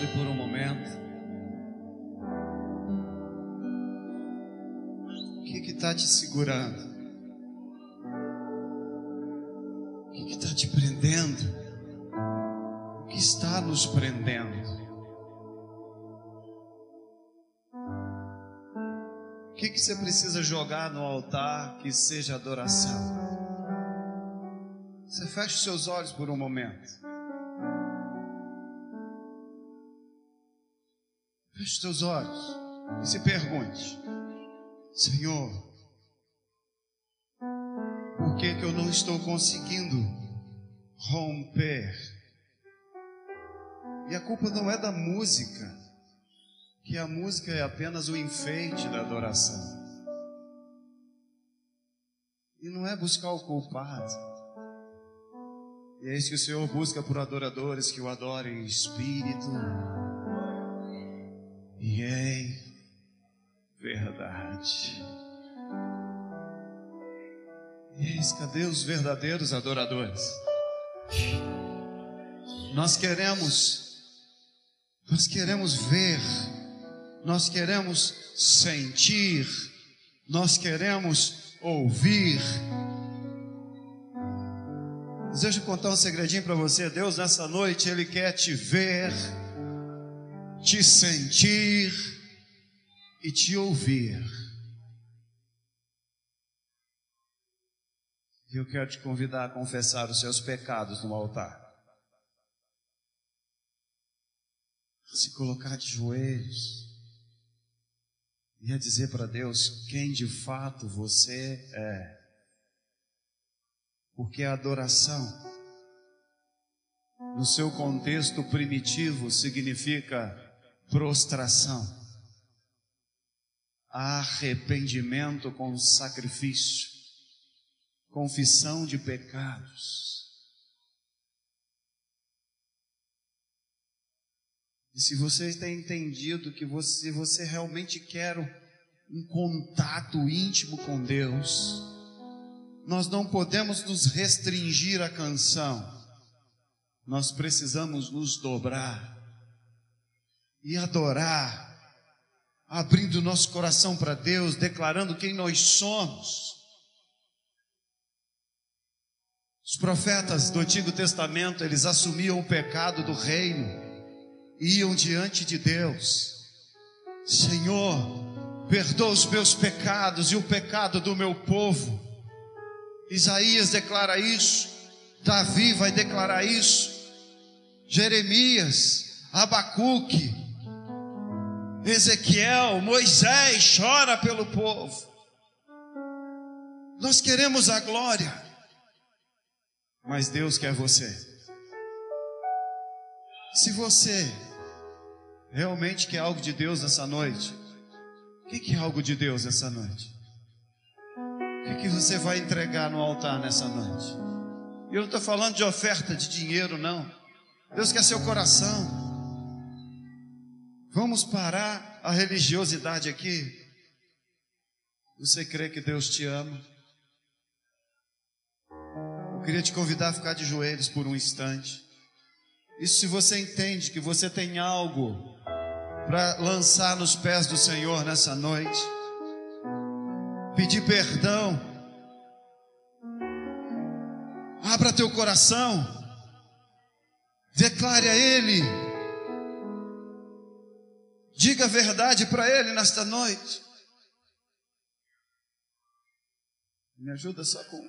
Pare por um momento. O que está te segurando? O que está te prendendo? O que está nos prendendo? O que, que você precisa jogar no altar que seja adoração? Você fecha os seus olhos por um momento. Feche os teus olhos e se pergunte: Senhor, por que, que eu não estou conseguindo romper? E a culpa não é da música, que a música é apenas o enfeite da adoração. E não é buscar o culpado. E é isso que o Senhor busca por adoradores que o adorem em espírito e em verdade. E eis, cadê os verdadeiros adoradores? Nós queremos, nós queremos ver, nós queremos sentir, nós queremos ouvir. Desejo contar um segredinho para você. Deus, nessa noite, Ele quer te ver te sentir e te ouvir. Eu quero te convidar a confessar os seus pecados no altar. Se colocar de joelhos e a dizer para Deus quem de fato você é. Porque a adoração, no seu contexto primitivo, significa prostração, arrependimento com sacrifício, confissão de pecados. E se você tem entendido que você, se você realmente quer um contato íntimo com Deus, nós não podemos nos restringir à canção, nós precisamos nos dobrar e adorar, abrindo nosso coração para Deus, declarando quem nós somos. Os profetas do Antigo Testamento, eles assumiam o pecado do reino, iam diante de Deus. Senhor, perdoa os meus pecados e o pecado do meu povo. Isaías declara isso, Davi vai declarar isso, Jeremias, Abacuque, Ezequiel, Moisés chora pelo povo. Nós queremos a glória, mas Deus quer você. Se você realmente quer algo de Deus nessa noite, o que é algo de Deus nessa noite? O que, que você vai entregar no altar nessa noite? Eu não estou falando de oferta de dinheiro, não. Deus quer seu coração. Vamos parar a religiosidade aqui. Você crê que Deus te ama? Eu queria te convidar a ficar de joelhos por um instante. Isso se você entende que você tem algo para lançar nos pés do Senhor nessa noite. Pedir perdão. Abra teu coração. Declare a Ele Diga a verdade para Ele nesta noite. Me ajuda só com.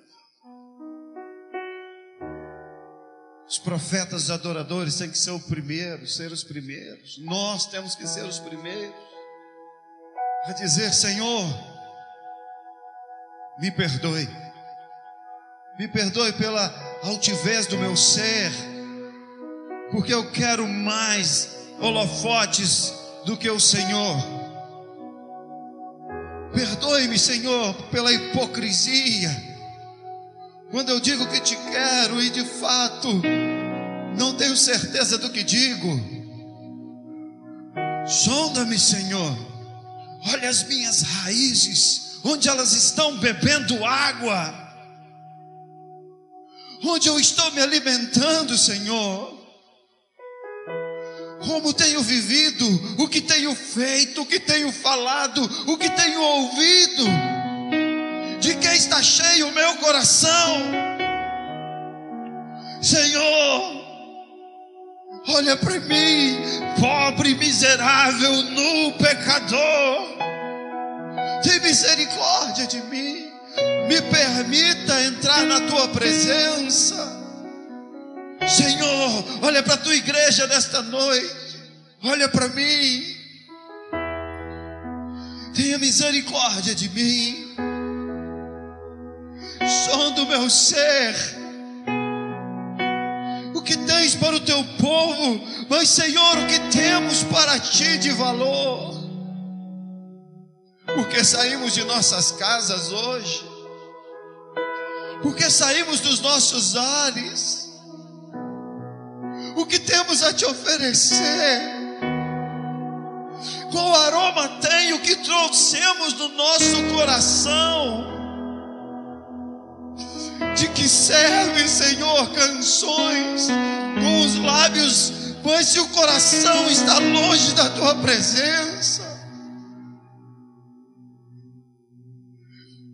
Os profetas adoradores têm que ser o primeiro, ser os primeiros. Nós temos que ser os primeiros. A dizer: Senhor, me perdoe. Me perdoe pela altivez do meu ser, porque eu quero mais holofotes do que o Senhor. Perdoe-me, Senhor, pela hipocrisia. Quando eu digo que te quero e de fato não tenho certeza do que digo. Sonda-me, Senhor. Olha as minhas raízes, onde elas estão bebendo água. Onde eu estou me alimentando, Senhor como tenho vivido, o que tenho feito, o que tenho falado, o que tenho ouvido, de quem está cheio o meu coração. Senhor, olha para mim, pobre, miserável, nu, pecador, tem misericórdia de mim, me permita entrar na tua presença. Senhor, olha para a tua igreja nesta noite, olha para mim, tenha misericórdia de mim, som do meu ser, o que tens para o teu povo, mas Senhor, o que temos para ti de valor, porque saímos de nossas casas hoje, porque saímos dos nossos ares, que temos a te oferecer. Qual aroma tem o que trouxemos no nosso coração? De que serve, Senhor, canções com os lábios, mas se o coração está longe da tua presença?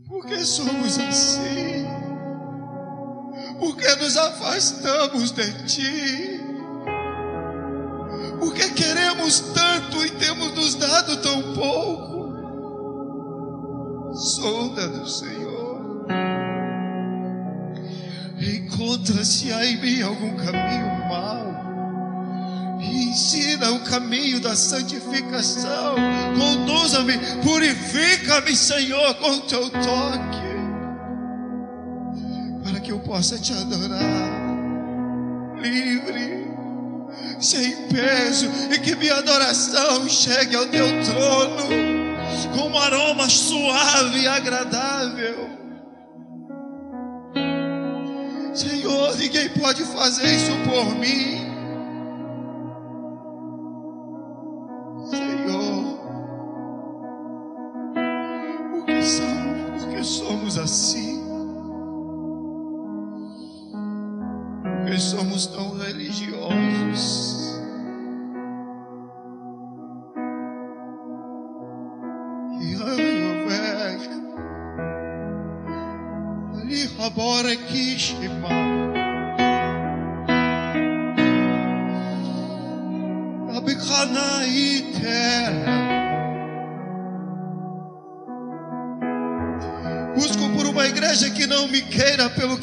Porque somos assim? Porque nos afastamos de ti? Porque queremos tanto e temos nos dado tão pouco. Sonda do Senhor. Encontra se há em mim algum caminho mau. E ensina o caminho da santificação. Conduza-me, purifica-me, Senhor, com teu toque. Para que eu possa te adorar livre sem peso, e que minha adoração chegue ao teu trono com um aroma suave e agradável. Senhor, ninguém pode fazer isso por mim.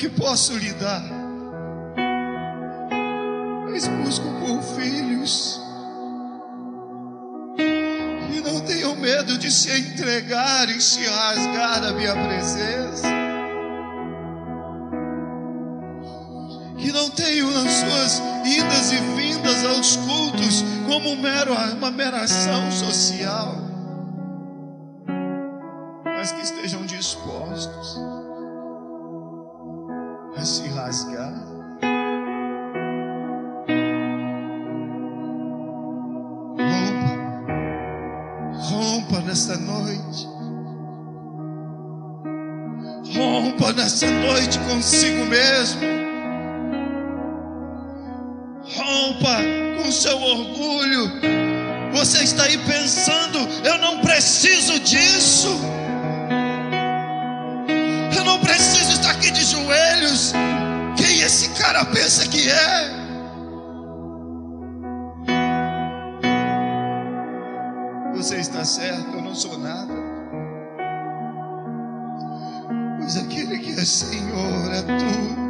Que posso lhe dar. Mas busco por filhos. Que não tenham medo de se entregar e se rasgar na minha presença, que não tenham nas suas idas e vindas aos cultos como um uma mera ação social, consigo mesmo. Rompa com seu orgulho. Você está aí pensando: eu não preciso disso. Eu não preciso estar aqui de joelhos. Quem esse cara pensa que é? você está certo, eu não sou nada. Pois aquele que é Senhor é tudo.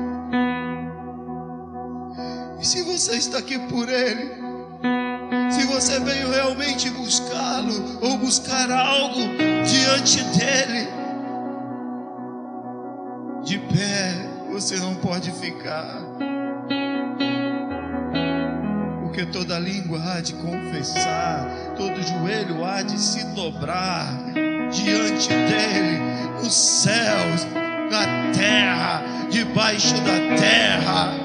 E se você está aqui por Ele, se você veio realmente buscá-lo ou buscar algo diante dEle, de pé você não pode ficar porque toda língua há de confessar, todo joelho há de se dobrar diante dele, nos céus, na terra, debaixo da terra.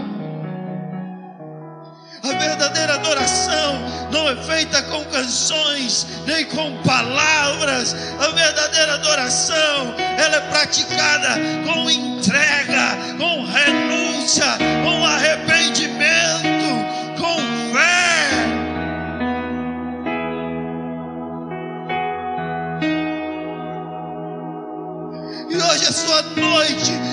A verdadeira adoração não é feita com canções nem com palavras. A verdadeira adoração ela é praticada com entrega, com renúncia, com arrependimento noite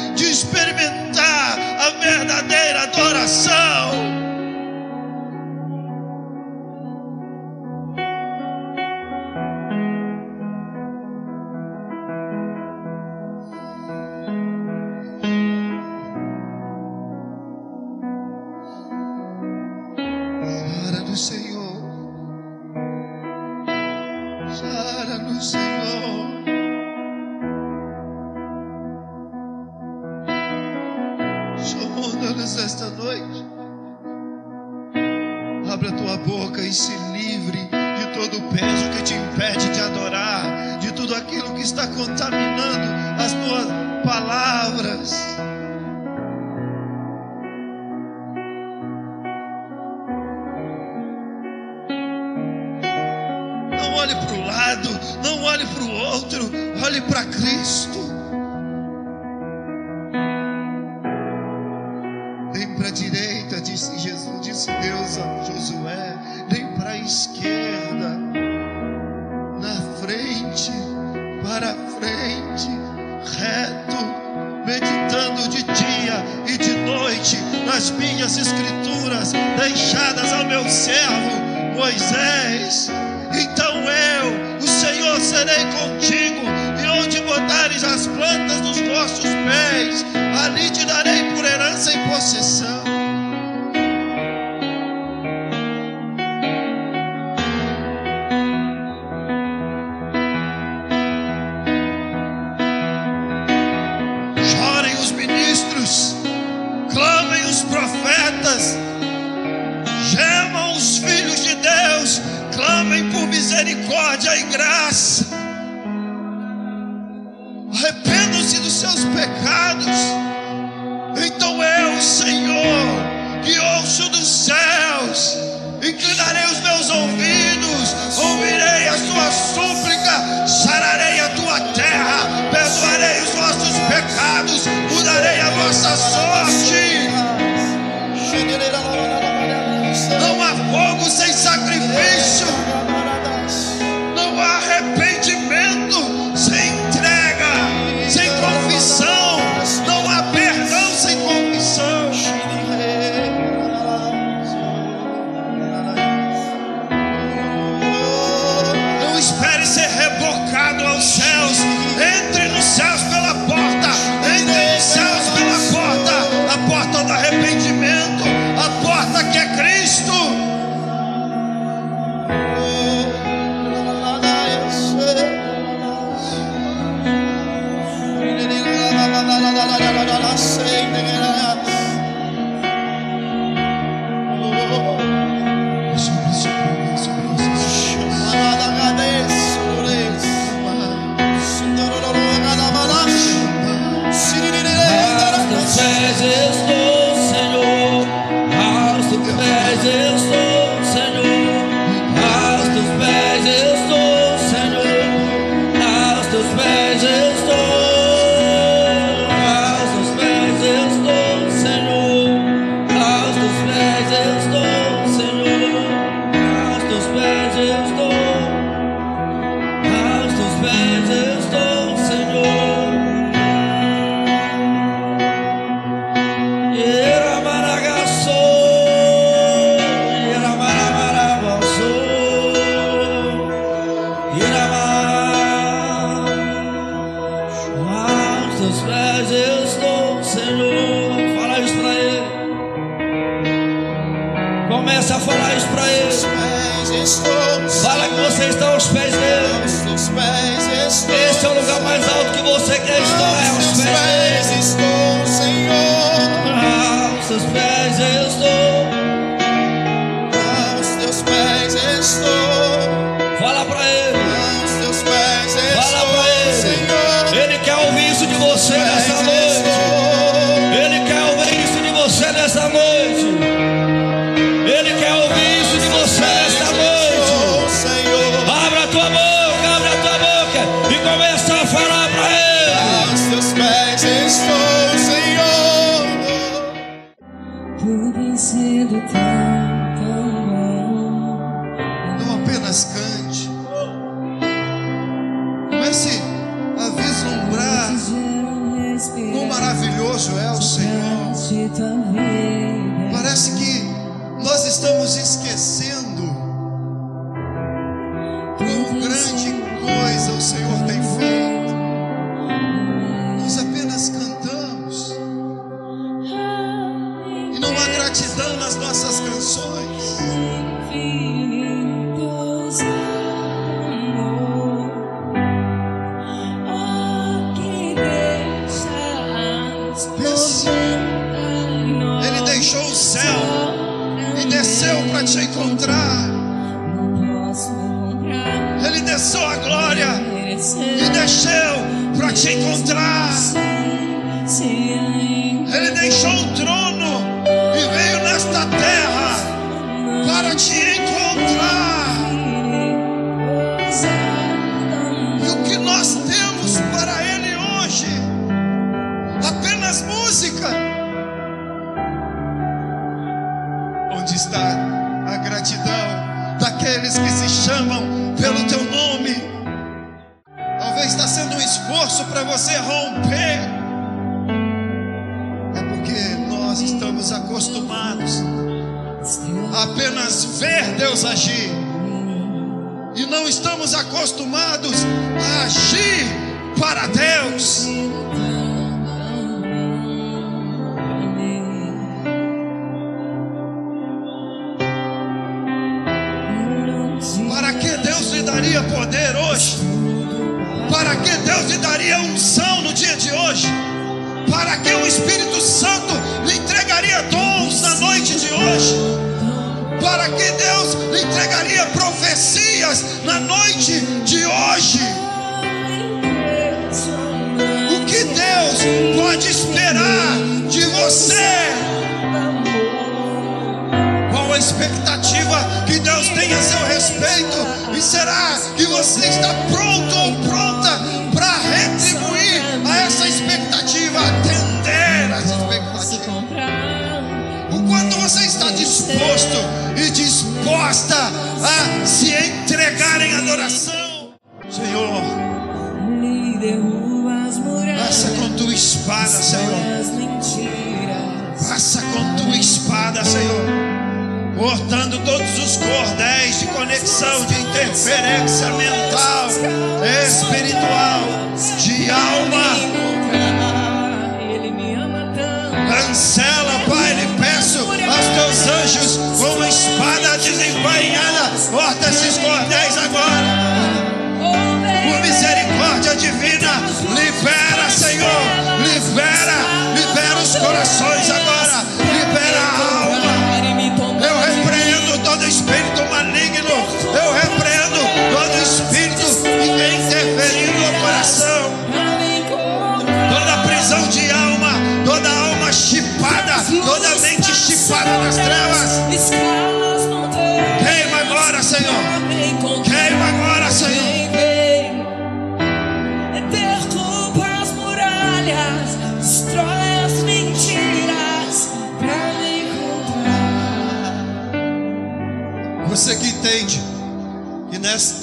reto, meditando de dia e de noite nas minhas escrituras deixadas ao meu servo Moisés. Então eu, o Senhor, serei contigo, e onde botares as plantas dos vossos pés, ali te darei por herança e possessão.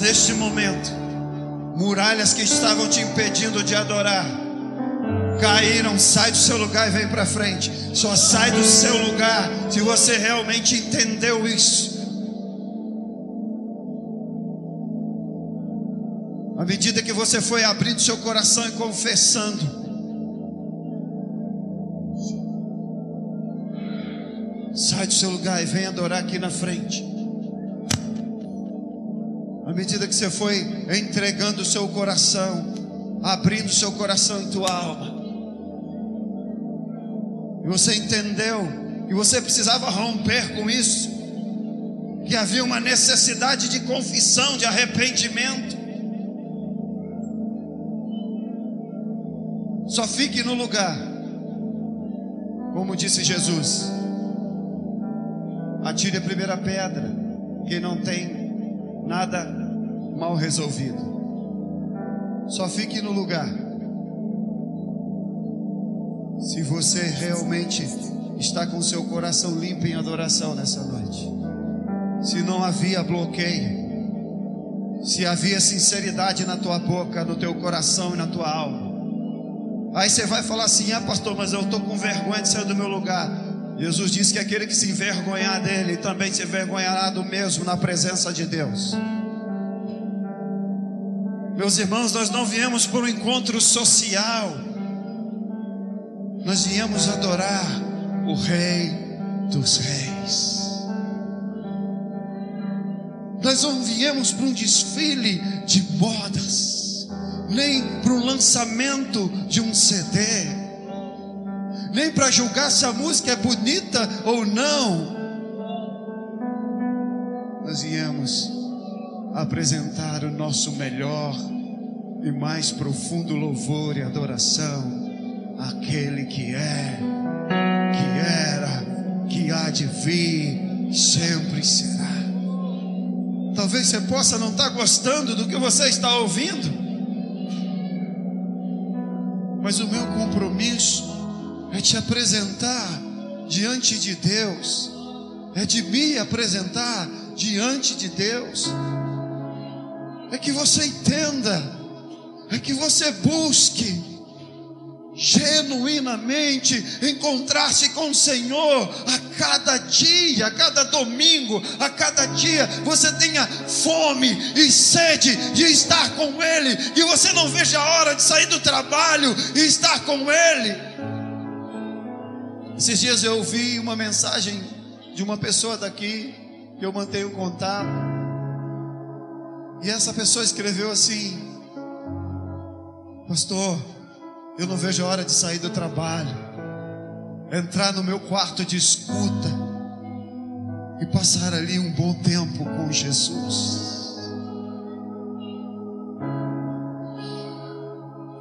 Neste momento, muralhas que estavam te impedindo de adorar, caíram, sai do seu lugar e vem para frente. Só sai do seu lugar se você realmente entendeu isso. À medida que você foi abrindo seu coração e confessando, sai do seu lugar e vem adorar aqui na frente. À medida que você foi entregando o seu coração, abrindo o seu coração em tua alma, e você entendeu que você precisava romper com isso, que havia uma necessidade de confissão, de arrependimento. Só fique no lugar, como disse Jesus. Atire a primeira pedra, quem não tem nada mal resolvido. Só fique no lugar. Se você realmente está com seu coração limpo em adoração nessa noite. Se não havia bloqueio, se havia sinceridade na tua boca, no teu coração e na tua alma, Aí você vai falar assim: ah, pastor, mas eu estou com vergonha de sair do meu lugar. Jesus disse que aquele que se envergonhar dele também se envergonhará do mesmo na presença de Deus. Meus irmãos, nós não viemos para um encontro social, nós viemos adorar o Rei dos Reis. Nós não viemos para um desfile de modas, nem para um lançamento de um CD, nem para julgar se a música é bonita ou não. Apresentar o nosso melhor e mais profundo louvor e adoração àquele que é, que era, que há de vir, sempre será. Talvez você possa não estar gostando do que você está ouvindo, mas o meu compromisso é te apresentar diante de Deus, é de me apresentar diante de Deus, é que você entenda, é que você busque genuinamente encontrar-se com o Senhor a cada dia, a cada domingo, a cada dia, você tenha fome e sede de estar com Ele, que você não veja a hora de sair do trabalho e estar com Ele. Esses dias eu ouvi uma mensagem de uma pessoa daqui, que eu mantenho contato, e essa pessoa escreveu assim: Pastor, eu não vejo a hora de sair do trabalho, entrar no meu quarto de escuta e passar ali um bom tempo com Jesus.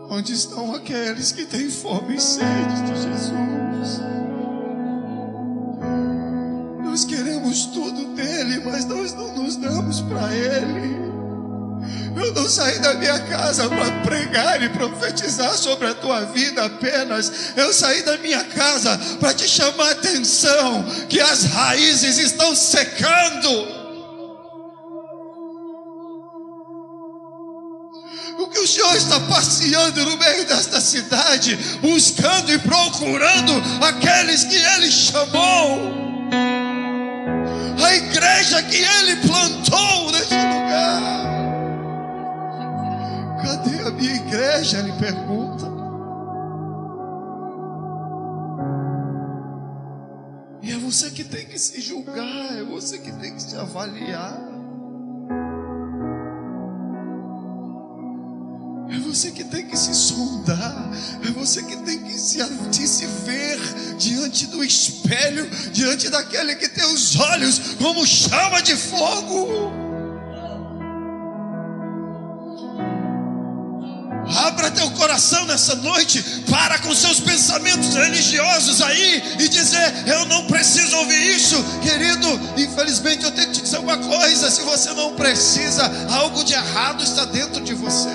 Onde estão aqueles que têm fome e sede de Jesus? Nós queremos tudo dele, mas nós não nos damos para ele. Eu não saí da minha casa para pregar e profetizar sobre a tua vida apenas. Eu saí da minha casa para te chamar a atenção que as raízes estão secando. O que o Senhor está passeando no meio desta cidade, buscando e procurando aqueles que Ele chamou, a igreja que Ele plantou minha igreja? Ele pergunta. E é você que tem que se julgar, é você que tem que se avaliar. É você que tem que se sondar, é você que tem que se, de se ver diante do espelho, diante daquele que tem os olhos como chama de fogo. Abra teu coração nessa noite, para com seus pensamentos religiosos aí e dizer: Eu não preciso ouvir isso, querido. Infelizmente, eu tenho que te dizer uma coisa: se você não precisa, algo de errado está dentro de você.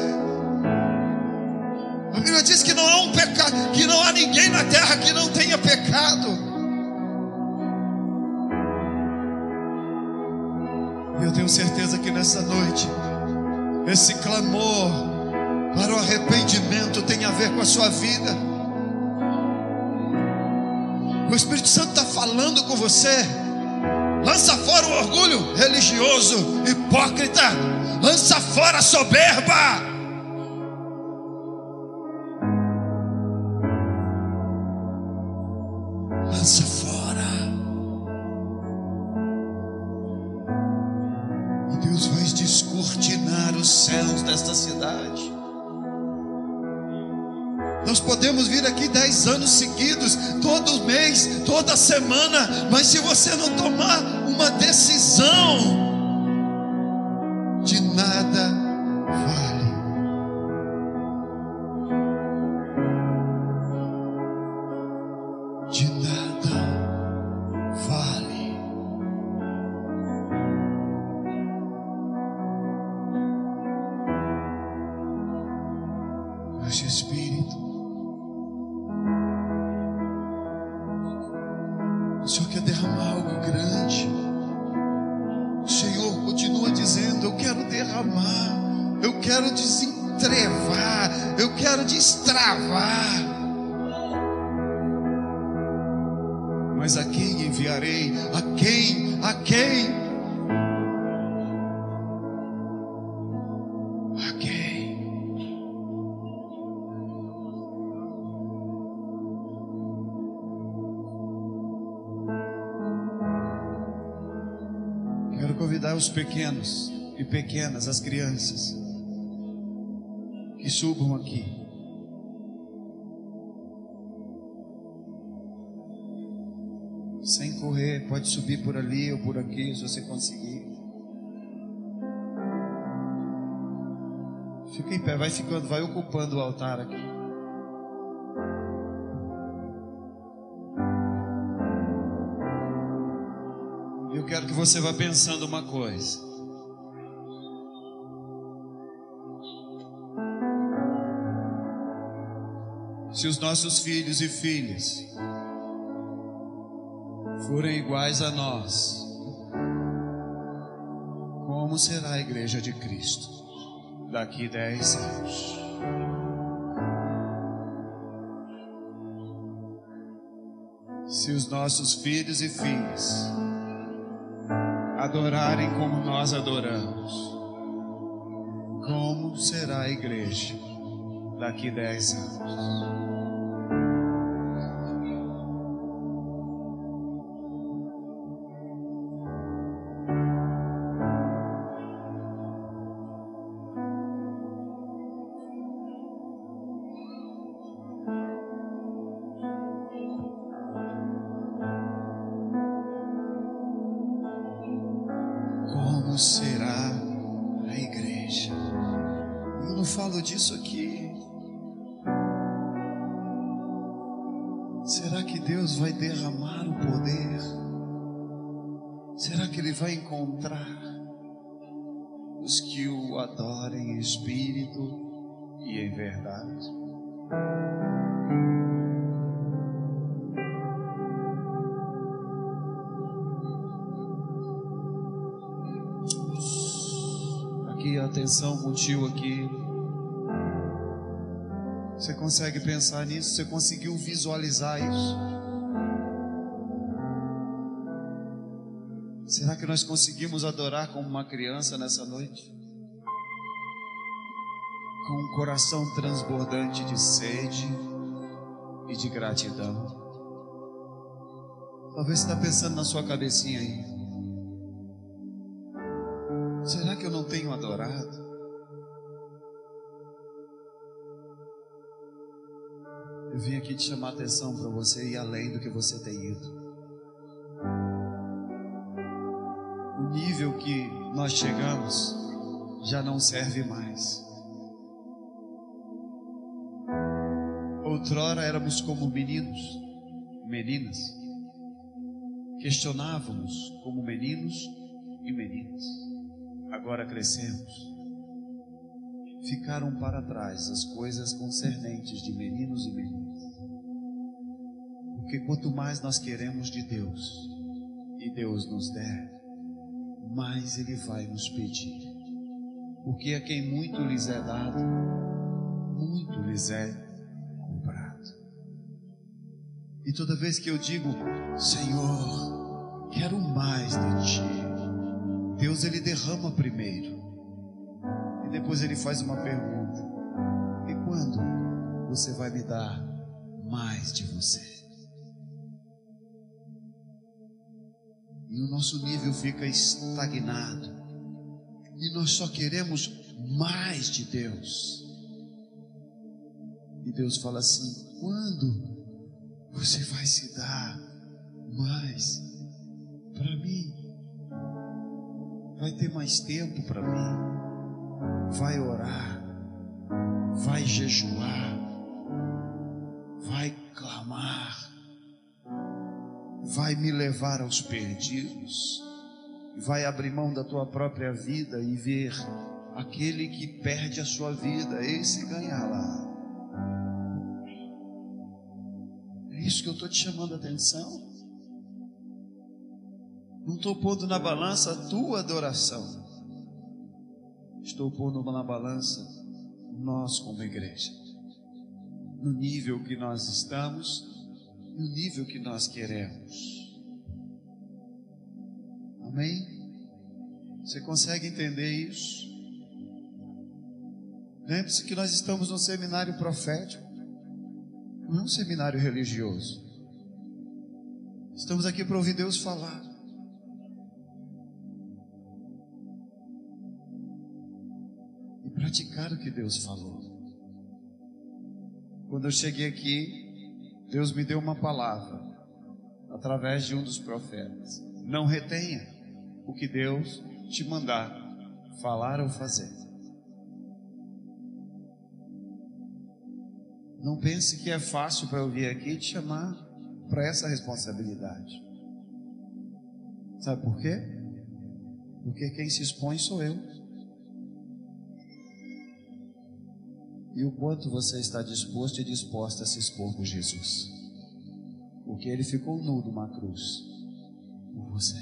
A Bíblia diz que não há um pecado, que não há ninguém na terra que não tenha pecado. Eu tenho certeza que nessa noite, esse clamor para o arrependimento tem a ver com a sua vida. O Espírito Santo está falando com você. Lança fora o orgulho religioso, hipócrita. Lança fora a soberba. Lança fora. E Deus vai descortinar os céus desta cidade. Nós podemos vir aqui dez anos seguidos, todo mês, toda semana, mas se você não tomar uma decisão, de nada Mas a quem enviarei? A quem? A quem? A quem? Quero convidar os pequenos e pequenas, as crianças, que subam aqui. Correr, pode subir por ali ou por aqui, se você conseguir. Fica em pé, vai ficando, vai ocupando o altar aqui. Eu quero que você vá pensando uma coisa. Se os nossos filhos e filhas forem iguais a nós, como será a igreja de Cristo daqui dez anos? Se os nossos filhos e filhas adorarem como nós adoramos, como será a igreja daqui dez anos? Aqui, atenção contigo aqui. Você consegue pensar nisso? Você conseguiu visualizar isso? Será que nós conseguimos adorar como uma criança nessa noite? Com um coração transbordante de sede e de gratidão. Talvez você está pensando na sua cabecinha aí. Aqui te chamar atenção para você ir além do que você tem ido. O nível que nós chegamos já não serve mais. Outrora éramos como meninos, meninas. Questionávamos como meninos e meninas. Agora crescemos. Ficaram para trás as coisas concernentes de meninos e meninas. Porque quanto mais nós queremos de Deus e Deus nos der, mais Ele vai nos pedir. Porque a quem muito lhes é dado, muito lhes é cobrado. E toda vez que eu digo, Senhor, quero mais de Ti, Deus Ele derrama primeiro. E depois Ele faz uma pergunta: E quando você vai me dar mais de você? E o nosso nível fica estagnado. E nós só queremos mais de Deus. E Deus fala assim: quando você vai se dar mais para mim? Vai ter mais tempo para mim? Vai orar? Vai jejuar? Vai clamar? Vai me levar aos perdidos, vai abrir mão da tua própria vida e ver aquele que perde a sua vida, esse ganhar lá. É isso que eu estou te chamando a atenção. Não estou pondo na balança a tua adoração, estou pondo na balança nós como igreja. no nível que nós estamos, no nível que nós queremos. Amém? Você consegue entender isso? Lembre-se que nós estamos num seminário profético, não é um seminário religioso. Estamos aqui para ouvir Deus falar. E praticar o que Deus falou. Quando eu cheguei aqui, Deus me deu uma palavra através de um dos profetas. Não retenha o que Deus te mandar falar ou fazer. Não pense que é fácil para eu vir aqui te chamar para essa responsabilidade. Sabe por quê? Porque quem se expõe sou eu. E o quanto você está disposto e disposta a se expor por Jesus. Porque ele ficou nu numa cruz por você.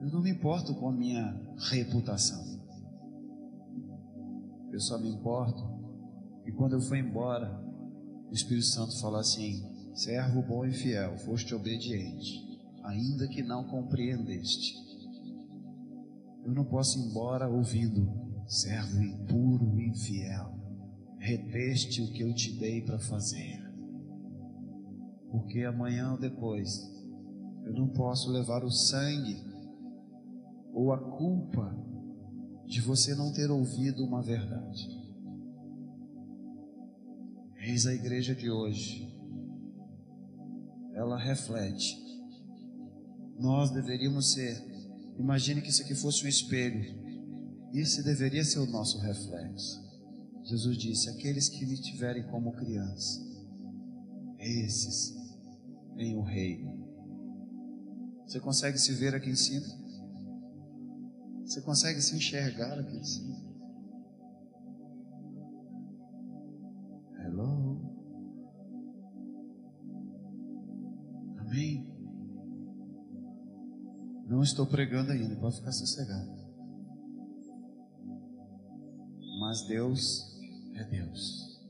Eu não me importo com a minha reputação. Eu só me importo e quando eu fui embora, o Espírito Santo falou assim: servo bom e fiel, foste obediente, ainda que não compreendeste. Eu não posso ir embora ouvindo, servo impuro e infiel, reteste o que eu te dei para fazer. Porque amanhã ou depois, eu não posso levar o sangue ou a culpa de você não ter ouvido uma verdade. Eis a igreja de hoje. Ela reflete. Nós deveríamos ser. Imagine que isso aqui fosse um espelho. Esse deveria ser o nosso reflexo. Jesus disse: Aqueles que me tiverem como criança, esses têm o reino. Você consegue se ver aqui em cima? Você consegue se enxergar aqui em cima? Hello? Amém? Não estou pregando ainda, pode ficar sossegado. Mas Deus é Deus.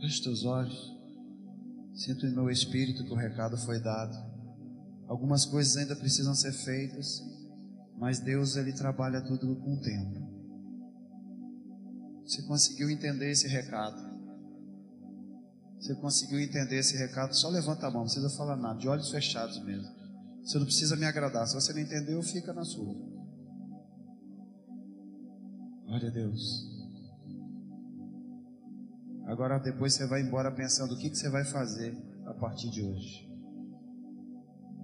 Feche teus olhos. Sinto em meu espírito que o recado foi dado. Algumas coisas ainda precisam ser feitas, mas Deus ele trabalha tudo com tempo. Você conseguiu entender esse recado? Você conseguiu entender esse recado? Só levanta a mão, não precisa falar nada, de olhos fechados mesmo. Você não precisa me agradar. Se você não entendeu, fica na sua. Glória a Deus. Agora depois você vai embora pensando o que, que você vai fazer a partir de hoje.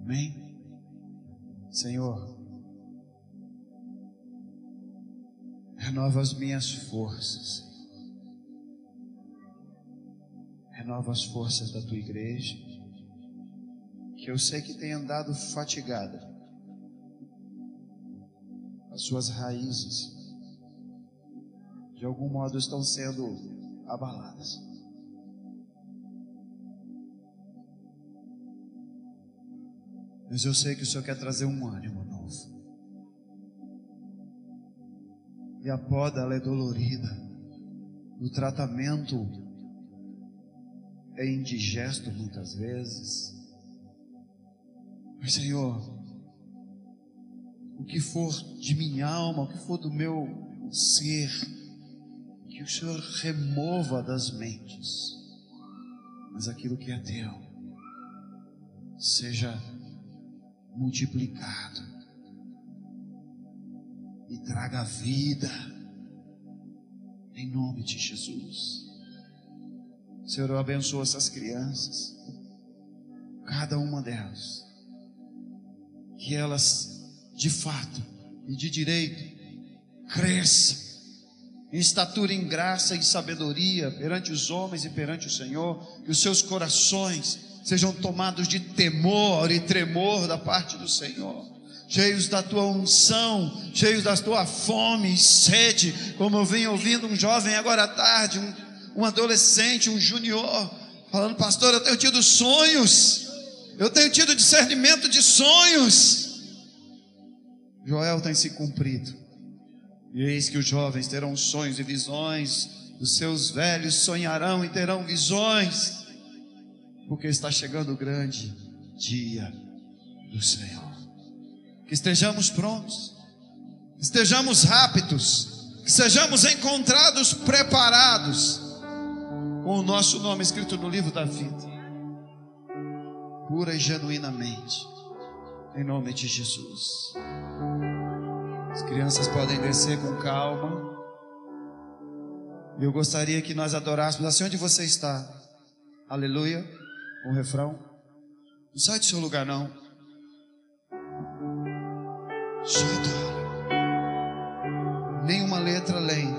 Amém? Senhor, renova as minhas forças. Renova as forças da tua igreja, que eu sei que tem andado fatigada. As suas raízes, de algum modo, estão sendo abaladas. Mas eu sei que o Senhor quer trazer um ânimo novo. E a poda ela é dolorida. O tratamento é indigesto muitas vezes. Mas Senhor, o que for de minha alma, o que for do meu ser, que o Senhor remova das mentes, mas aquilo que é teu seja multiplicado e traga vida, em nome de Jesus. Senhor, eu abençoo essas crianças, cada uma delas, que elas, de fato e de direito, cresçam em estatura, em graça e sabedoria perante os homens e perante o Senhor, que os seus corações sejam tomados de temor e tremor da parte do Senhor cheios da tua unção, cheios da tua fome e sede, como eu venho ouvindo um jovem agora à tarde, um, um adolescente, um junior, falando, pastor, eu tenho tido sonhos, eu tenho tido discernimento de sonhos. Joel tem se cumprido. E eis que os jovens terão sonhos e visões, Os seus velhos sonharão e terão visões, porque está chegando o grande dia do Senhor. Que estejamos prontos, estejamos rápidos, que sejamos encontrados preparados com o nosso nome escrito no livro da vida, pura e genuinamente, em nome de Jesus. As crianças podem descer com calma. Eu gostaria que nós adorássemos assim onde você está. Aleluia. O refrão. Não sai do seu lugar, não. Só adora. Nenhuma letra além.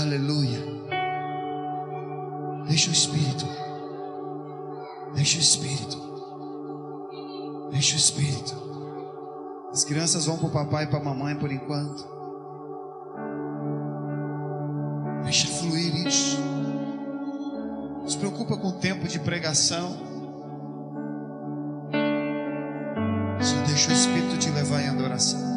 Aleluia. Deixa o Espírito. Deixa o Espírito. Deixa o Espírito. As crianças vão para o papai e para a mamãe por enquanto. Deixa fluir isso. Não se preocupa com o tempo de pregação. Só deixa o Espírito te levar em adoração.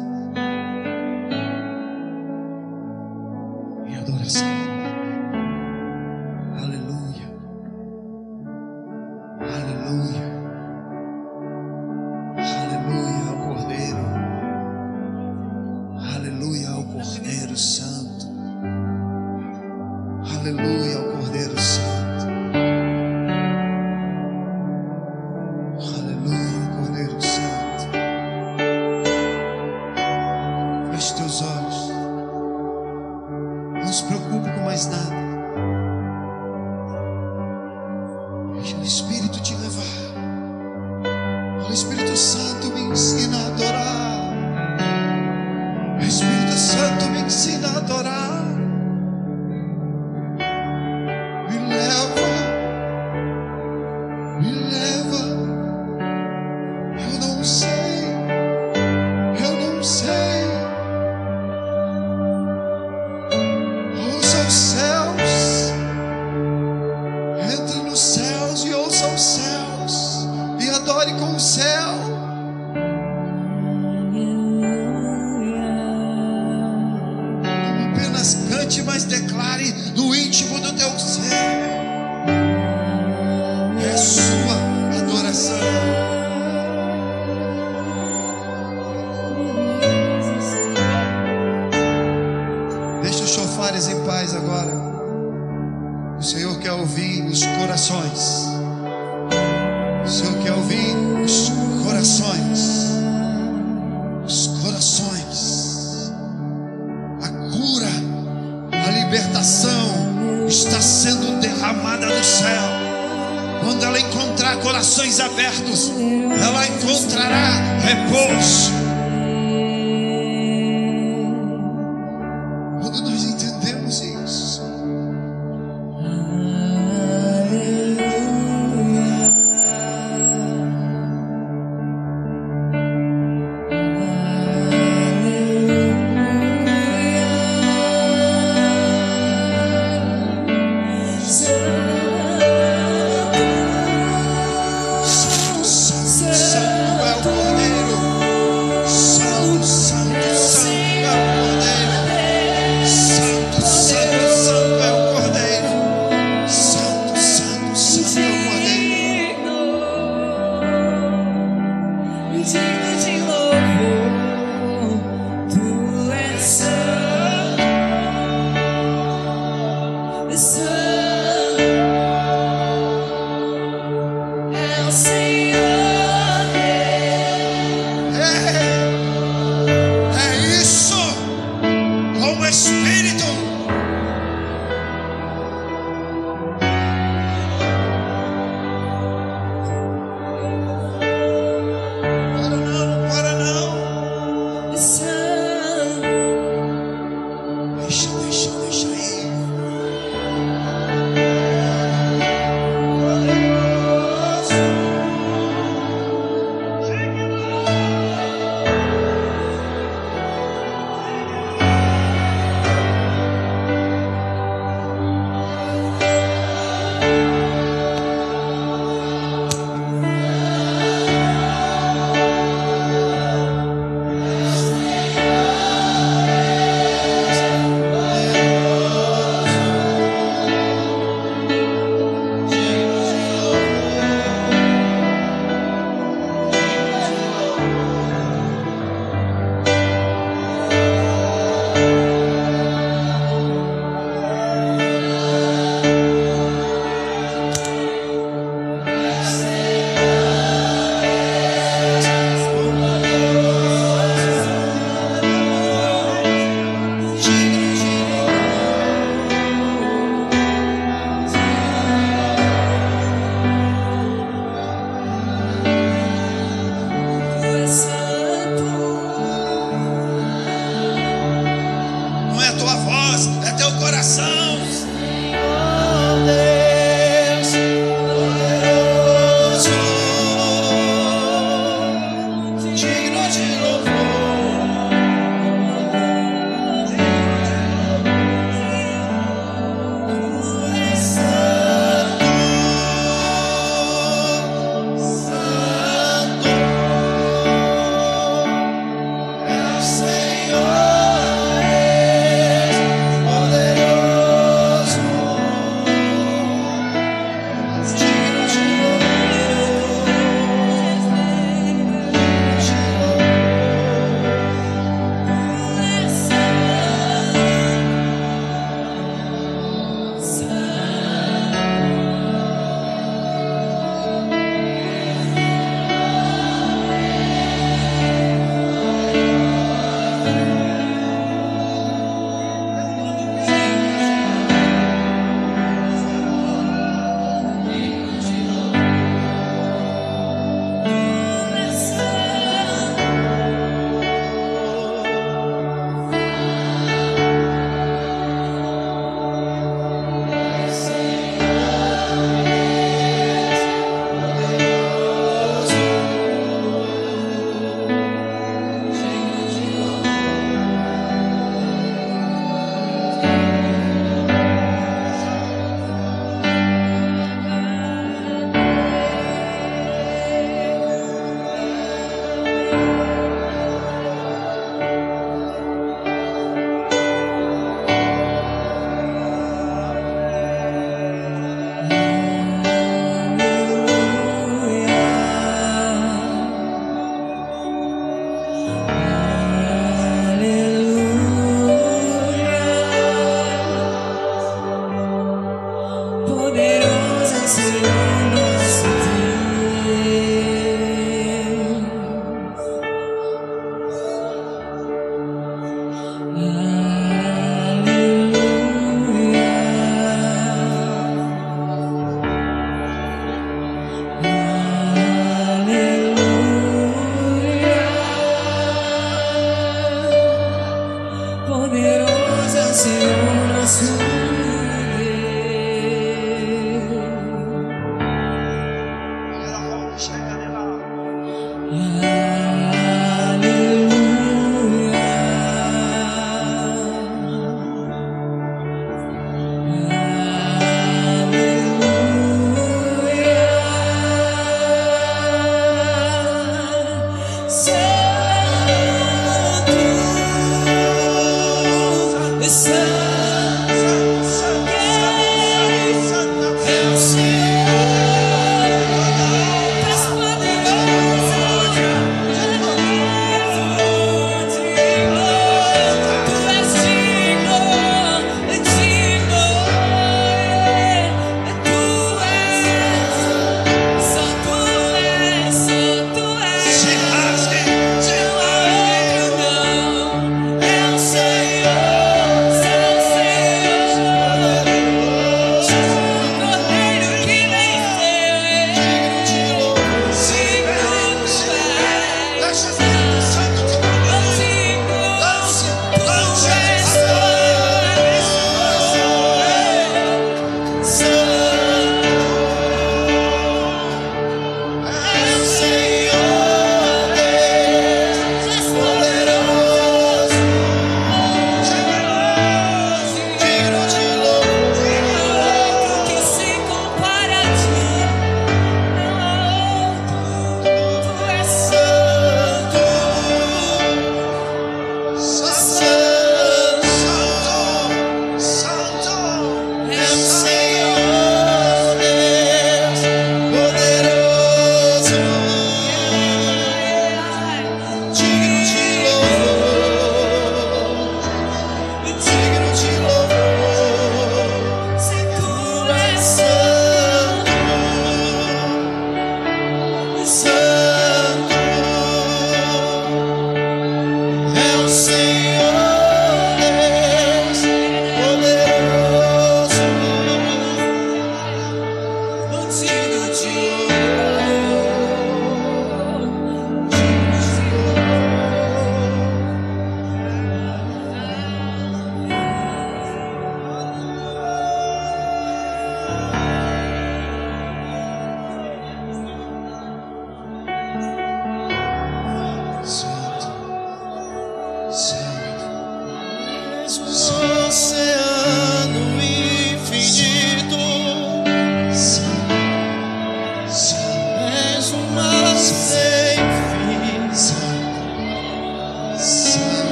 take the chance.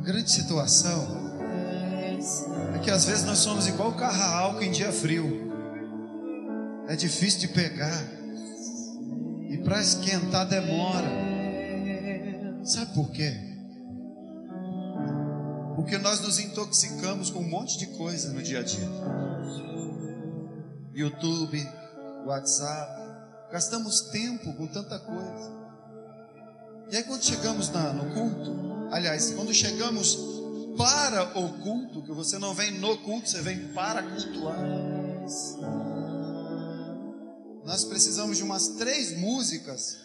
A grande situação é que às vezes nós somos igual carro a álcool em dia frio. É difícil de pegar. E para esquentar demora. Sabe por quê? Porque nós nos intoxicamos com um monte de coisa no dia a dia. YouTube, WhatsApp. Gastamos tempo com tanta coisa. E aí quando chegamos na- no culto, aliás, quando chegamos para o culto, que você não vem no culto, você vem para cultuar. Nós precisamos de umas três músicas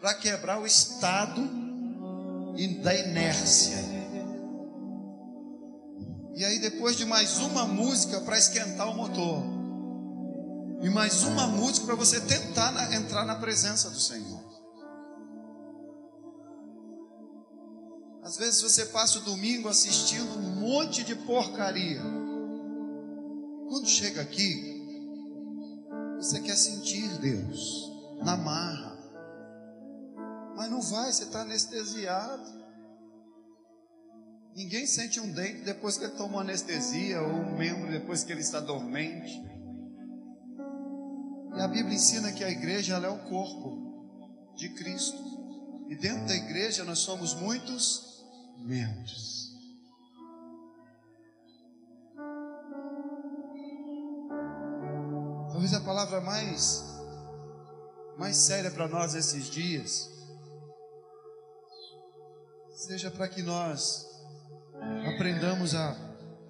para quebrar o estado da inércia. E aí depois de mais uma música para esquentar o motor. E mais uma música para você tentar entrar na presença do Senhor. Às vezes você passa o domingo assistindo um monte de porcaria. Quando chega aqui, você quer sentir Deus na marra. Mas não vai, você está anestesiado. Ninguém sente um dente depois que ele tomou anestesia, ou um membro depois que ele está dormente. E a Bíblia ensina que a igreja é o corpo de Cristo. E dentro da igreja nós somos muitos membros. Talvez a palavra mais mais séria para nós esses dias seja para que nós aprendamos a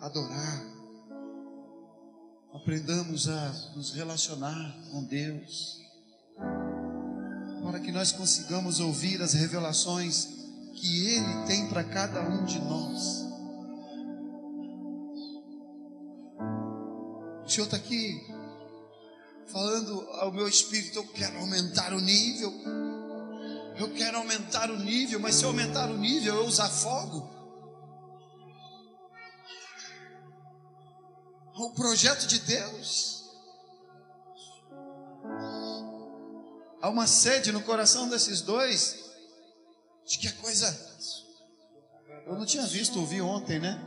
adorar, aprendamos a nos relacionar com Deus, para que nós consigamos ouvir as revelações que Ele tem para cada um de nós. O Senhor está aqui falando ao meu espírito: eu quero aumentar o nível. Eu quero aumentar o nível, mas se eu aumentar o nível, eu os afogo. O projeto de Deus. Há uma sede no coração desses dois de que a coisa. Eu não tinha visto, ouvi ontem, né?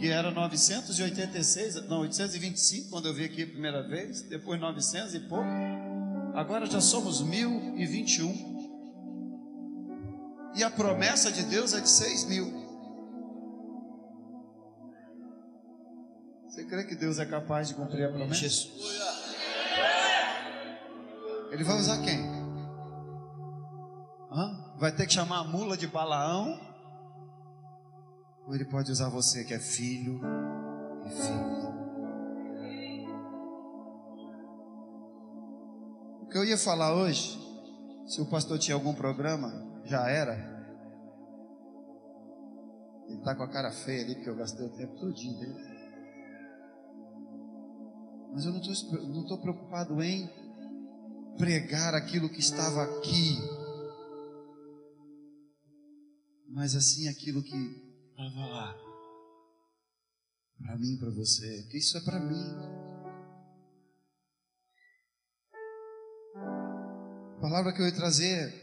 que era 986, não, 825 quando eu vi aqui a primeira vez, depois 900 e pouco, agora já somos 1021. E a promessa de Deus é de 6 mil. Você crê que Deus é capaz de cumprir a promessa? Jesus. Ele vai usar quem? Hã? Vai ter que chamar a mula de Balaão ou Ele pode usar você que é filho e filha. O que eu ia falar hoje, se o pastor tinha algum programa, já era. Ele está com a cara feia ali, porque eu gastei o tempo todinho dele. Mas eu não estou preocupado em pregar aquilo que estava aqui, mas assim aquilo que Estava lá. Para mim, para você. Porque isso é para mim. A palavra que eu ia trazer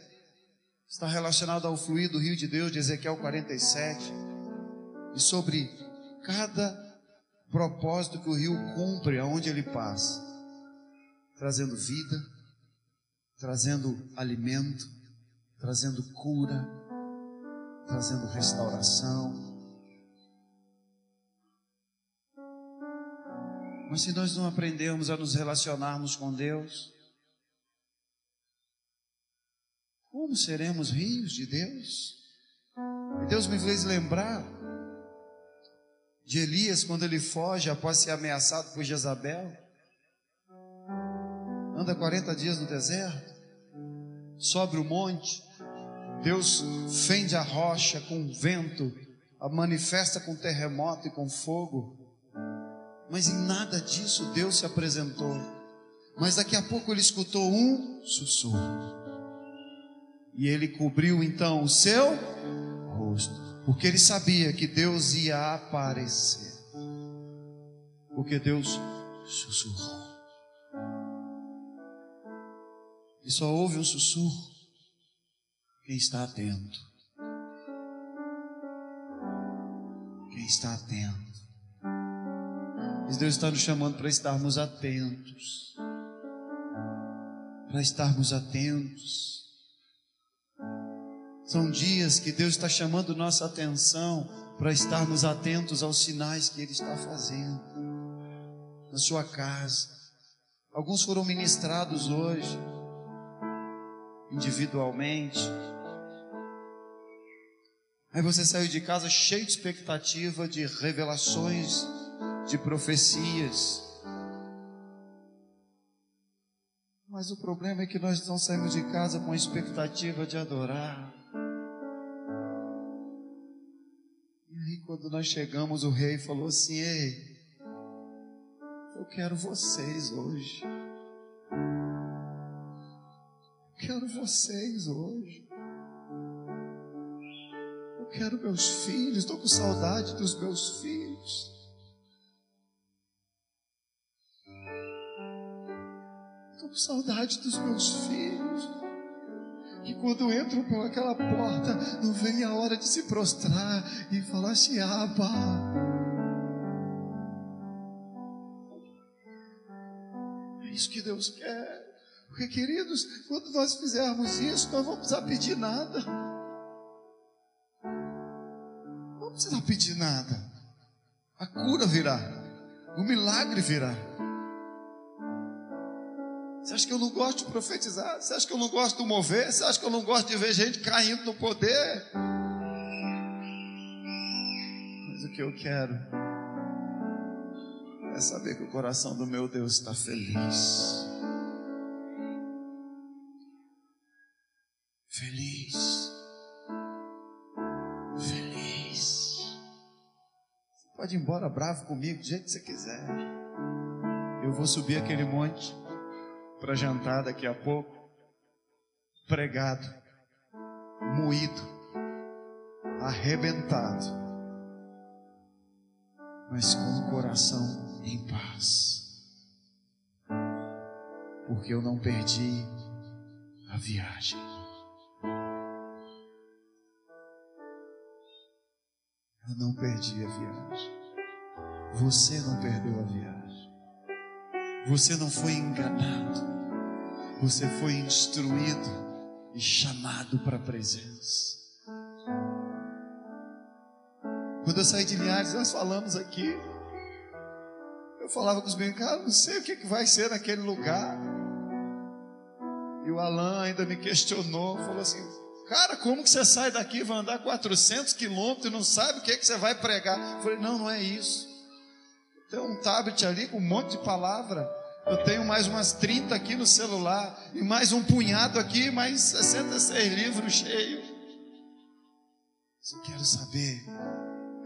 está relacionada ao fluir do rio de Deus de Ezequiel 47 e sobre cada propósito que o rio cumpre aonde ele passa, trazendo vida, trazendo alimento, trazendo cura, trazendo restauração. Mas se nós não aprendermos a nos relacionarmos com Deus, como seremos rios de Deus? E Deus me fez lembrar de Elias quando ele foge após ser ameaçado por Jezabel. Anda 40 dias no deserto, sobe o monte, Deus fende a rocha com vento, a manifesta com terremoto e com fogo. Mas em nada disso Deus se apresentou. Mas daqui a pouco ele escutou um sussurro. E ele cobriu então o seu rosto, porque ele sabia que Deus ia aparecer. Porque Deus sussurrou. E só houve um sussurro quem está atento. Quem está atento. Mas Deus está nos chamando para estarmos atentos. Para estarmos atentos. São dias que Deus está chamando nossa atenção para estarmos atentos aos sinais que Ele está fazendo na sua casa. Alguns foram ministrados hoje, individualmente. Aí você saiu de casa cheio de expectativa de revelações, de profecias. Mas o problema é que nós não saímos de casa com a expectativa de adorar. E aí, quando nós chegamos, o rei falou assim: Ei, eu quero vocês hoje. Quero vocês hoje quero meus filhos, estou com saudade dos meus filhos. Estou com saudade dos meus filhos. Que quando entram pelaquela porta, não vem a hora de se prostrar e falar assim: Abba. É isso que Deus quer. Porque, queridos, quando nós fizermos isso, nós vamos precisar pedir nada. Não vamos precisar pedir nada. A cura virá. O milagre virá. Você acha que eu não gosto de profetizar? Você acha que eu não gosto de mover? Você acha que eu não gosto de ver gente caindo no poder? Mas o que eu quero é saber que o coração do meu Deus está. Feliz. Pode ir embora bravo comigo, do jeito que você quiser. Eu vou subir aquele monte para jantar daqui a pouco, pregado, moído, arrebentado, mas com o coração em paz, porque eu não perdi a viagem. Eu não perdi a viagem. Você não perdeu a viagem. Você não foi enganado. Você foi instruído e chamado para a presença. Quando eu saí de Linhares, nós falamos aqui. Eu falava com os meus cara, não sei o que, que vai ser naquele lugar. E o Alan ainda me questionou, falou assim: Cara, como que você sai daqui vai andar 400 quilômetros e não sabe o que, que você vai pregar? Eu falei: Não, não é isso. Tem um tablet ali com um monte de palavra. Eu tenho mais umas 30 aqui no celular. E mais um punhado aqui, mais 66 livros cheios. Eu quero saber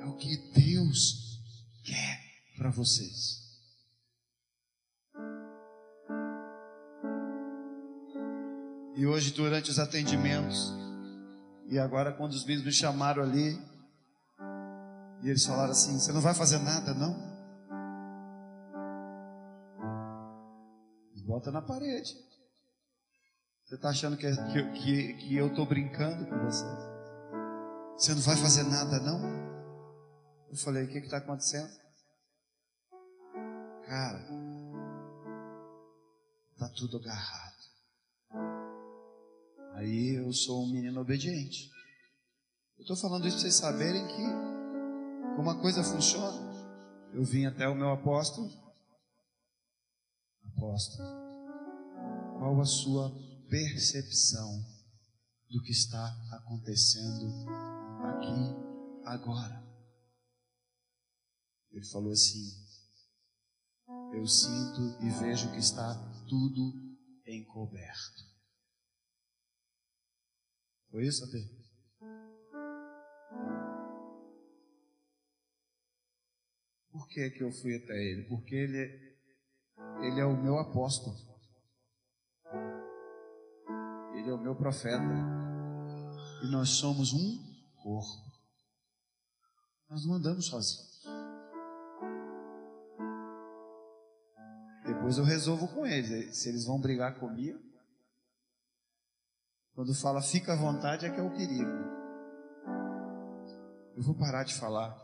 é o que Deus quer para vocês. E hoje, durante os atendimentos, e agora, quando os meninos me chamaram ali, e eles falaram assim: Você não vai fazer nada, não? Bota na parede. Você está achando que, que, que, que eu estou brincando com você? Você não vai fazer nada, não? Eu falei: O que está acontecendo? Cara, está tudo agarrado. Aí eu sou um menino obediente. Eu estou falando isso para vocês saberem que como a coisa funciona. Eu vim até o meu apóstolo. Apóstolo, qual a sua percepção do que está acontecendo aqui agora? Ele falou assim: Eu sinto e vejo que está tudo encoberto. Foi isso, Ate? Por que, que eu fui até ele? Porque ele, ele é o meu apóstolo. Ele é o meu profeta. E nós somos um corpo. Nós não andamos sozinhos. Depois eu resolvo com eles. Se eles vão brigar comigo. Quando fala fica à vontade é que é o perigo. Eu vou parar de falar.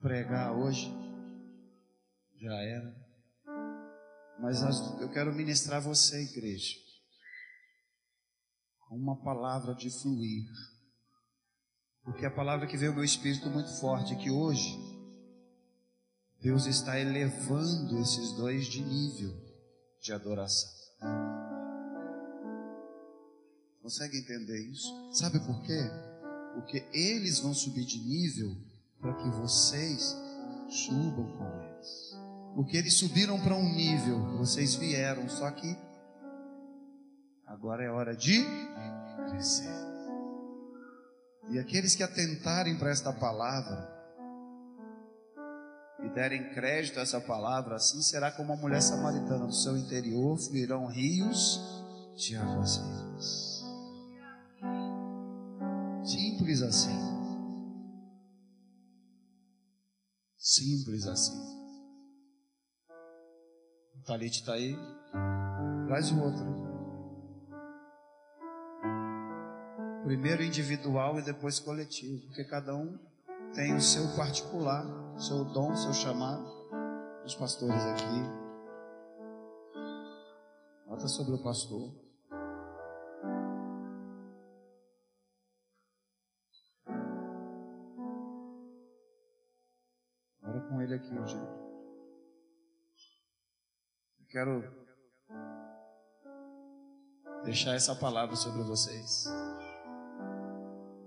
Pregar hoje já era. Mas eu quero ministrar você, igreja, com uma palavra de fluir. Porque a palavra que veio ao meu espírito muito forte é que hoje Deus está elevando esses dois de nível de adoração. Consegue entender isso? Sabe por quê? Porque eles vão subir de nível para que vocês subam com. Porque eles subiram para um nível, vocês vieram, só que agora é hora de crescer. E aqueles que atentarem para esta palavra e derem crédito a essa palavra, assim será como a mulher samaritana do seu interior fluirão rios de águas vivas. Simples assim. Simples assim. Talite está aí. Traz o outro. Primeiro individual e depois coletivo. Porque cada um tem o seu particular, seu dom, seu chamado. Os pastores aqui. Está sobre o pastor. Ora com ele aqui, gente. Quero deixar essa palavra sobre vocês.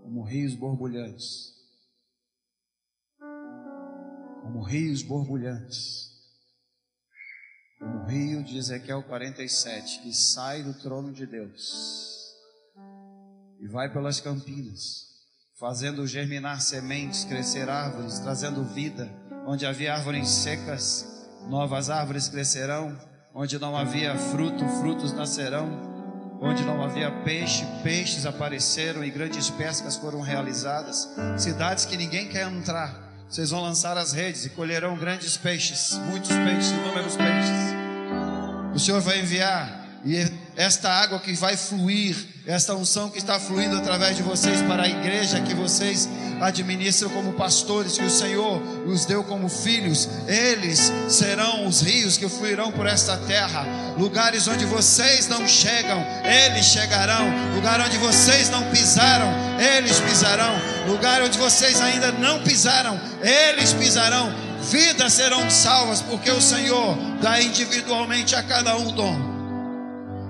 Como rios borbulhantes. Como rios borbulhantes. Como rio de Ezequiel 47, que sai do trono de Deus e vai pelas campinas, fazendo germinar sementes, crescer árvores, trazendo vida. Onde havia árvores secas, novas árvores crescerão. Onde não havia fruto, frutos nascerão onde não havia peixe, peixes apareceram e grandes pescas foram realizadas. Cidades que ninguém quer entrar, vocês vão lançar as redes e colherão grandes peixes, muitos peixes, inúmeros peixes. O Senhor vai enviar e esta água que vai fluir, esta unção que está fluindo através de vocês para a igreja que vocês administram como pastores, que o Senhor os deu como filhos, eles serão os rios que fluirão por esta terra. Lugares onde vocês não chegam, eles chegarão. Lugar onde vocês não pisaram, eles pisarão. Lugar onde vocês ainda não pisaram, eles pisarão. Vidas serão salvas, porque o Senhor dá individualmente a cada um dom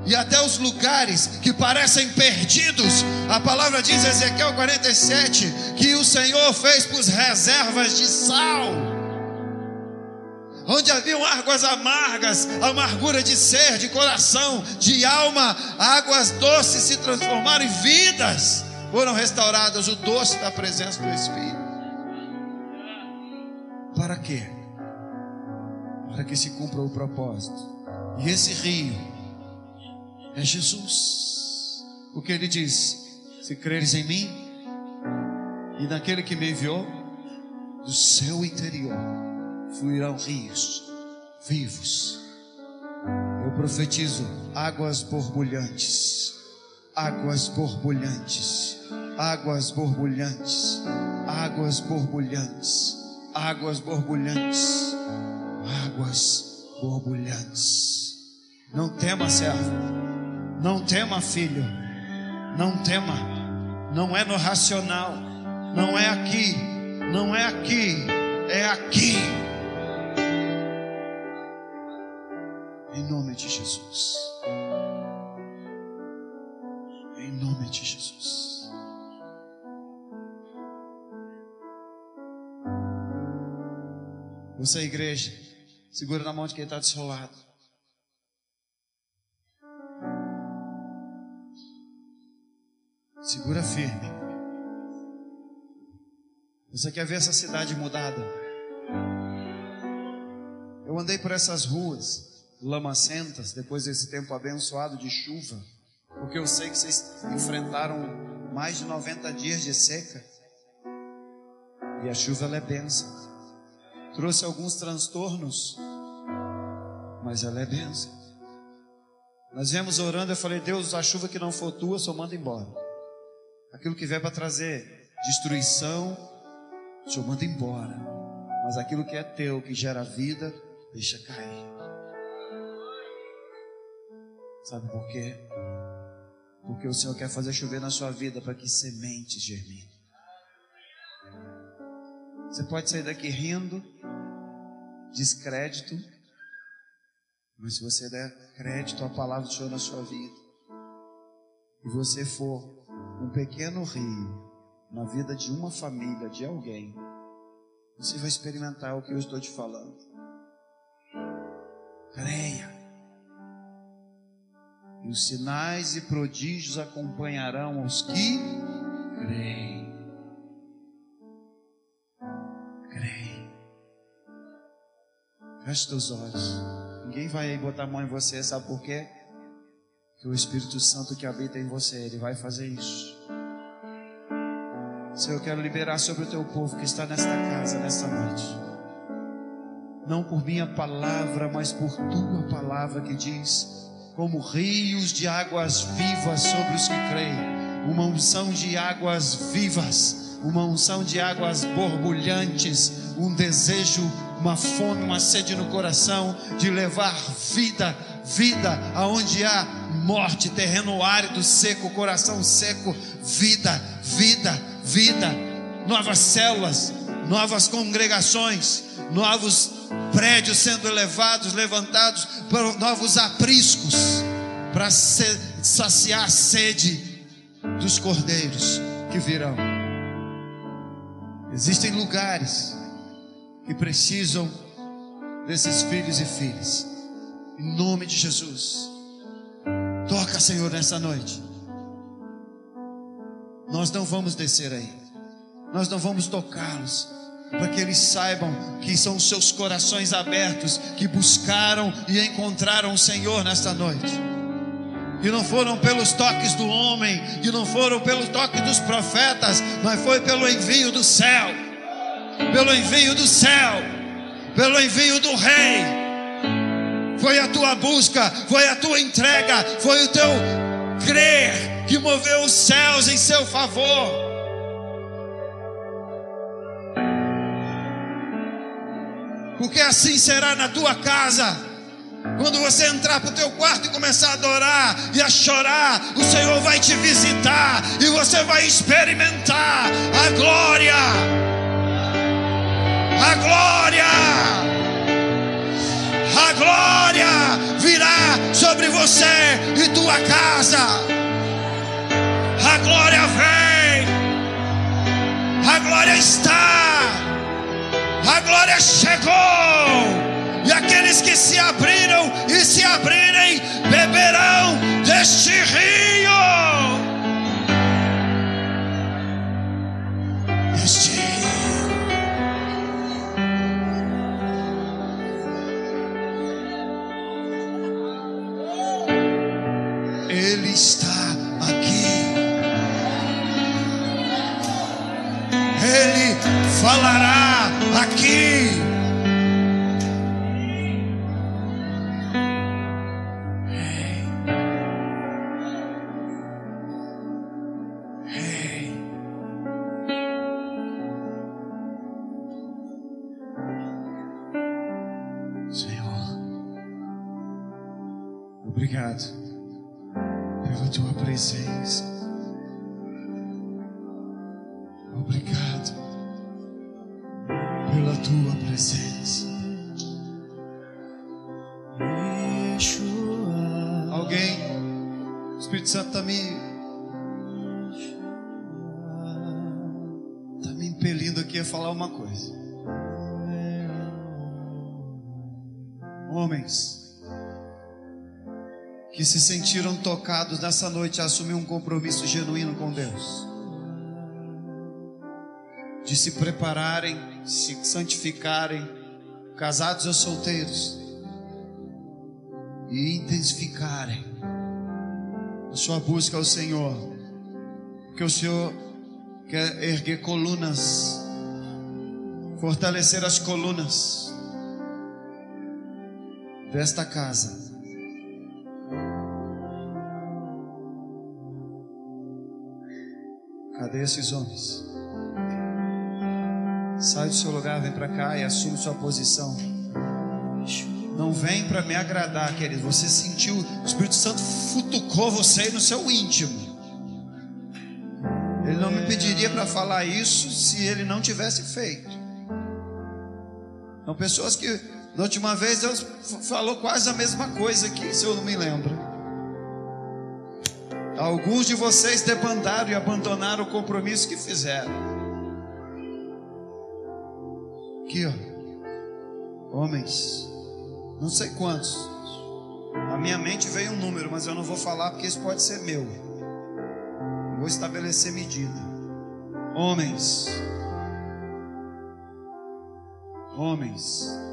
e até os lugares que parecem perdidos. A palavra diz, Ezequiel 47, que o Senhor fez por reservas de sal. Onde haviam águas amargas, amargura de ser, de coração, de alma, águas doces se transformaram em vidas, foram restauradas o doce da presença do Espírito. Para quê? Para que se cumpra o propósito. E esse rio é Jesus. O que ele diz: Se creres em mim e naquele que me enviou, do seu interior fluirão rios vivos. Eu profetizo águas borbulhantes, águas borbulhantes, águas borbulhantes, águas borbulhantes, águas borbulhantes, águas borbulhantes. Não tema, servo. Não tema, filho. Não tema. Não é no racional. Não é aqui. Não é aqui. É aqui. Em nome de Jesus. Em nome de Jesus. Você, igreja, segura na mão de quem está do seu lado. Segura firme. Você quer ver essa cidade mudada? Eu andei por essas ruas lamacentas depois desse tempo abençoado de chuva, porque eu sei que vocês enfrentaram mais de 90 dias de seca. E a chuva ela é benção. Trouxe alguns transtornos, mas ela é benção. Nós viemos orando, eu falei, Deus, a chuva que não for tua, só manda embora. Aquilo que vier para trazer destruição, o Senhor manda embora. Mas aquilo que é teu, que gera vida, deixa cair. Sabe por quê? Porque o Senhor quer fazer chover na sua vida para que sementes germinem. Você pode sair daqui rindo, descrédito, mas se você der crédito à palavra do Senhor na sua vida, e você for um pequeno rio na vida de uma família, de alguém, você vai experimentar o que eu estou te falando. Creia. E os sinais e prodígios acompanharão os que creem. Creem. Feche os olhos. Ninguém vai botar a mão em você, sabe por quê? Que o Espírito Santo que habita em você, ele vai fazer isso. Senhor, eu quero liberar sobre o teu povo que está nesta casa, nesta noite. Não por minha palavra, mas por tua palavra que diz: como rios de águas vivas sobre os que creem, uma unção de águas vivas, uma unção de águas borbulhantes, um desejo, uma fome, uma sede no coração de levar vida vida aonde há morte, terreno árido, seco, coração seco, vida, vida, vida, novas células, novas congregações, novos prédios sendo elevados, levantados, novos apriscos para saciar a sede dos cordeiros que virão. Existem lugares que precisam desses filhos e filhas. Em nome de Jesus. Toca, Senhor, nessa noite. Nós não vamos descer aí. Nós não vamos tocá-los. Para que eles saibam que são os seus corações abertos que buscaram e encontraram o Senhor nesta noite. E não foram pelos toques do homem, e não foram pelos toques dos profetas, mas foi pelo envio do céu. Pelo envio do céu. Pelo envio do rei foi a tua busca, foi a tua entrega, foi o teu crer que moveu os céus em seu favor. Porque assim será na tua casa. Quando você entrar para o teu quarto e começar a adorar e a chorar, o Senhor vai te visitar e você vai experimentar a glória. A glória a glória virá sobre você e tua casa. A glória vem, a glória está, a glória chegou. E aqueles que se abriram e se abrirem beberão deste rio. Está aqui. Ele falará aqui. Que se sentiram tocados nessa noite a assumir um compromisso genuíno com Deus, de se prepararem, se santificarem, casados ou solteiros, e intensificarem a sua busca ao Senhor, porque o Senhor quer erguer colunas, fortalecer as colunas desta casa Cadê esses homens? Sai do seu lugar, vem para cá e assume sua posição. Não vem para me agradar, querido. Você sentiu, o Espírito Santo futucou você no seu íntimo. Ele não me pediria para falar isso se ele não tivesse feito. São pessoas que, da última vez, Deus falou quase a mesma coisa aqui, se eu não me lembro. Alguns de vocês debandaram e abandonaram o compromisso que fizeram. Aqui, ó. Homens, não sei quantos. A minha mente veio um número, mas eu não vou falar porque isso pode ser meu. vou estabelecer medida. Homens. Homens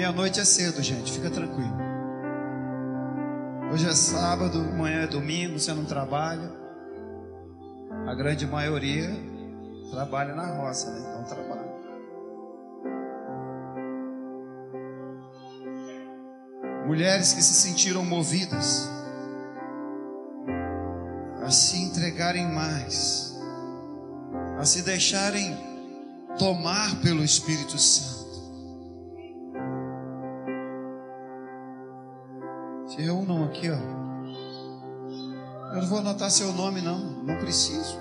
Meia-noite é cedo, gente, fica tranquilo. Hoje é sábado, amanhã é domingo, você não trabalha. A grande maioria trabalha na roça, né? Então trabalha. Mulheres que se sentiram movidas a se entregarem mais, a se deixarem tomar pelo Espírito Santo. Se reúnam aqui, ó. Eu não vou anotar seu nome, não. Não preciso.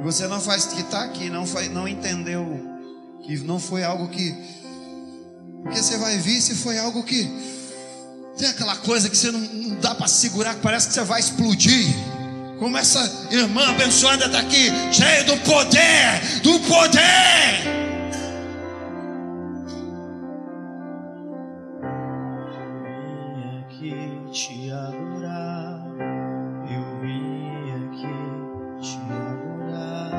E você não faz que está aqui, não, foi, não entendeu que não foi algo que. Porque você vai vir se foi algo que. Tem aquela coisa que você não, não dá para segurar, que parece que você vai explodir. Como essa irmã abençoada está aqui, cheia do poder, do poder. Te adorar. Eu vim aqui te adorar.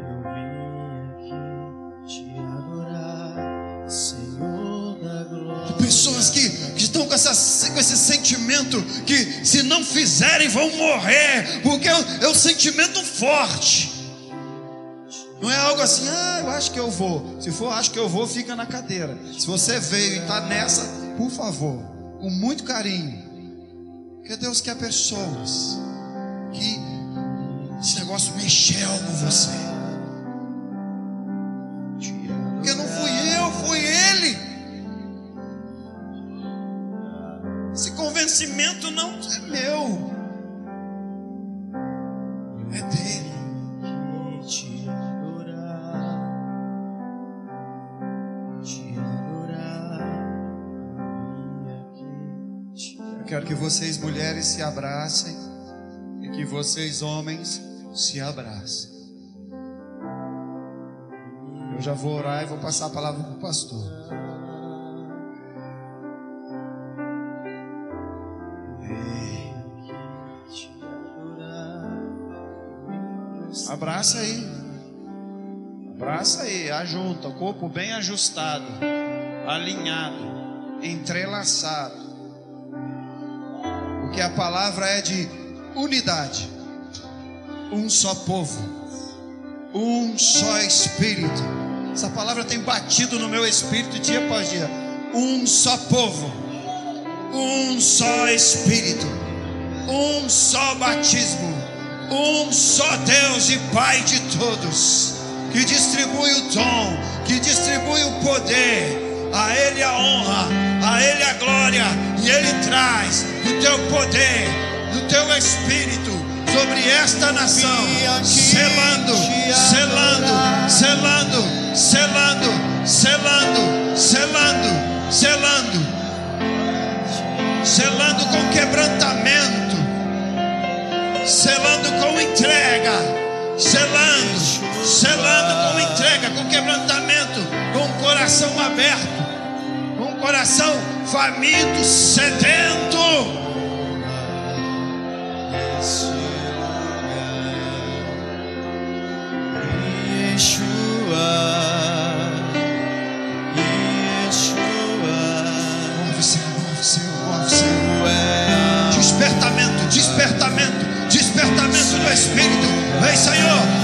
Eu vim aqui te adorar, Senhor da glória. Pessoas que, que estão com, essa, com esse sentimento que se não fizerem vão morrer, porque é, é um sentimento forte. Não é algo assim, ah, eu acho que eu vou. Se for, acho que eu vou, fica na cadeira. Se você veio e está nessa, por favor, com muito carinho. Porque Deus quer pessoas que esse negócio mexeu com você. Porque não fui eu, foi Ele. Esse convencimento não é meu, quero que vocês mulheres se abracem e que vocês homens se abracem. Eu já vou orar e vou passar a palavra para o pastor. Abraça aí. Abraça aí, ajunta, o corpo bem ajustado, alinhado, entrelaçado. Porque a palavra é de unidade. Um só povo, um só espírito. Essa palavra tem batido no meu espírito dia após dia. Um só povo, um só espírito, um só batismo, um só Deus e Pai de todos, que distribui o dom, que distribui o poder. A Ele a honra, a Ele a glória, e Ele traz do teu poder, do teu espírito sobre esta nação, selando, selando, selando, selando, selando, selando, selando, selando com quebrantamento, selando com entrega, selando, selando com entrega, com quebrantamento, com o coração aberto, coração faminto, sedento. Move, Senhor, move, Senhor, move, Senhor. Despertamento, despertamento, despertamento do Espírito. Vem, Senhor,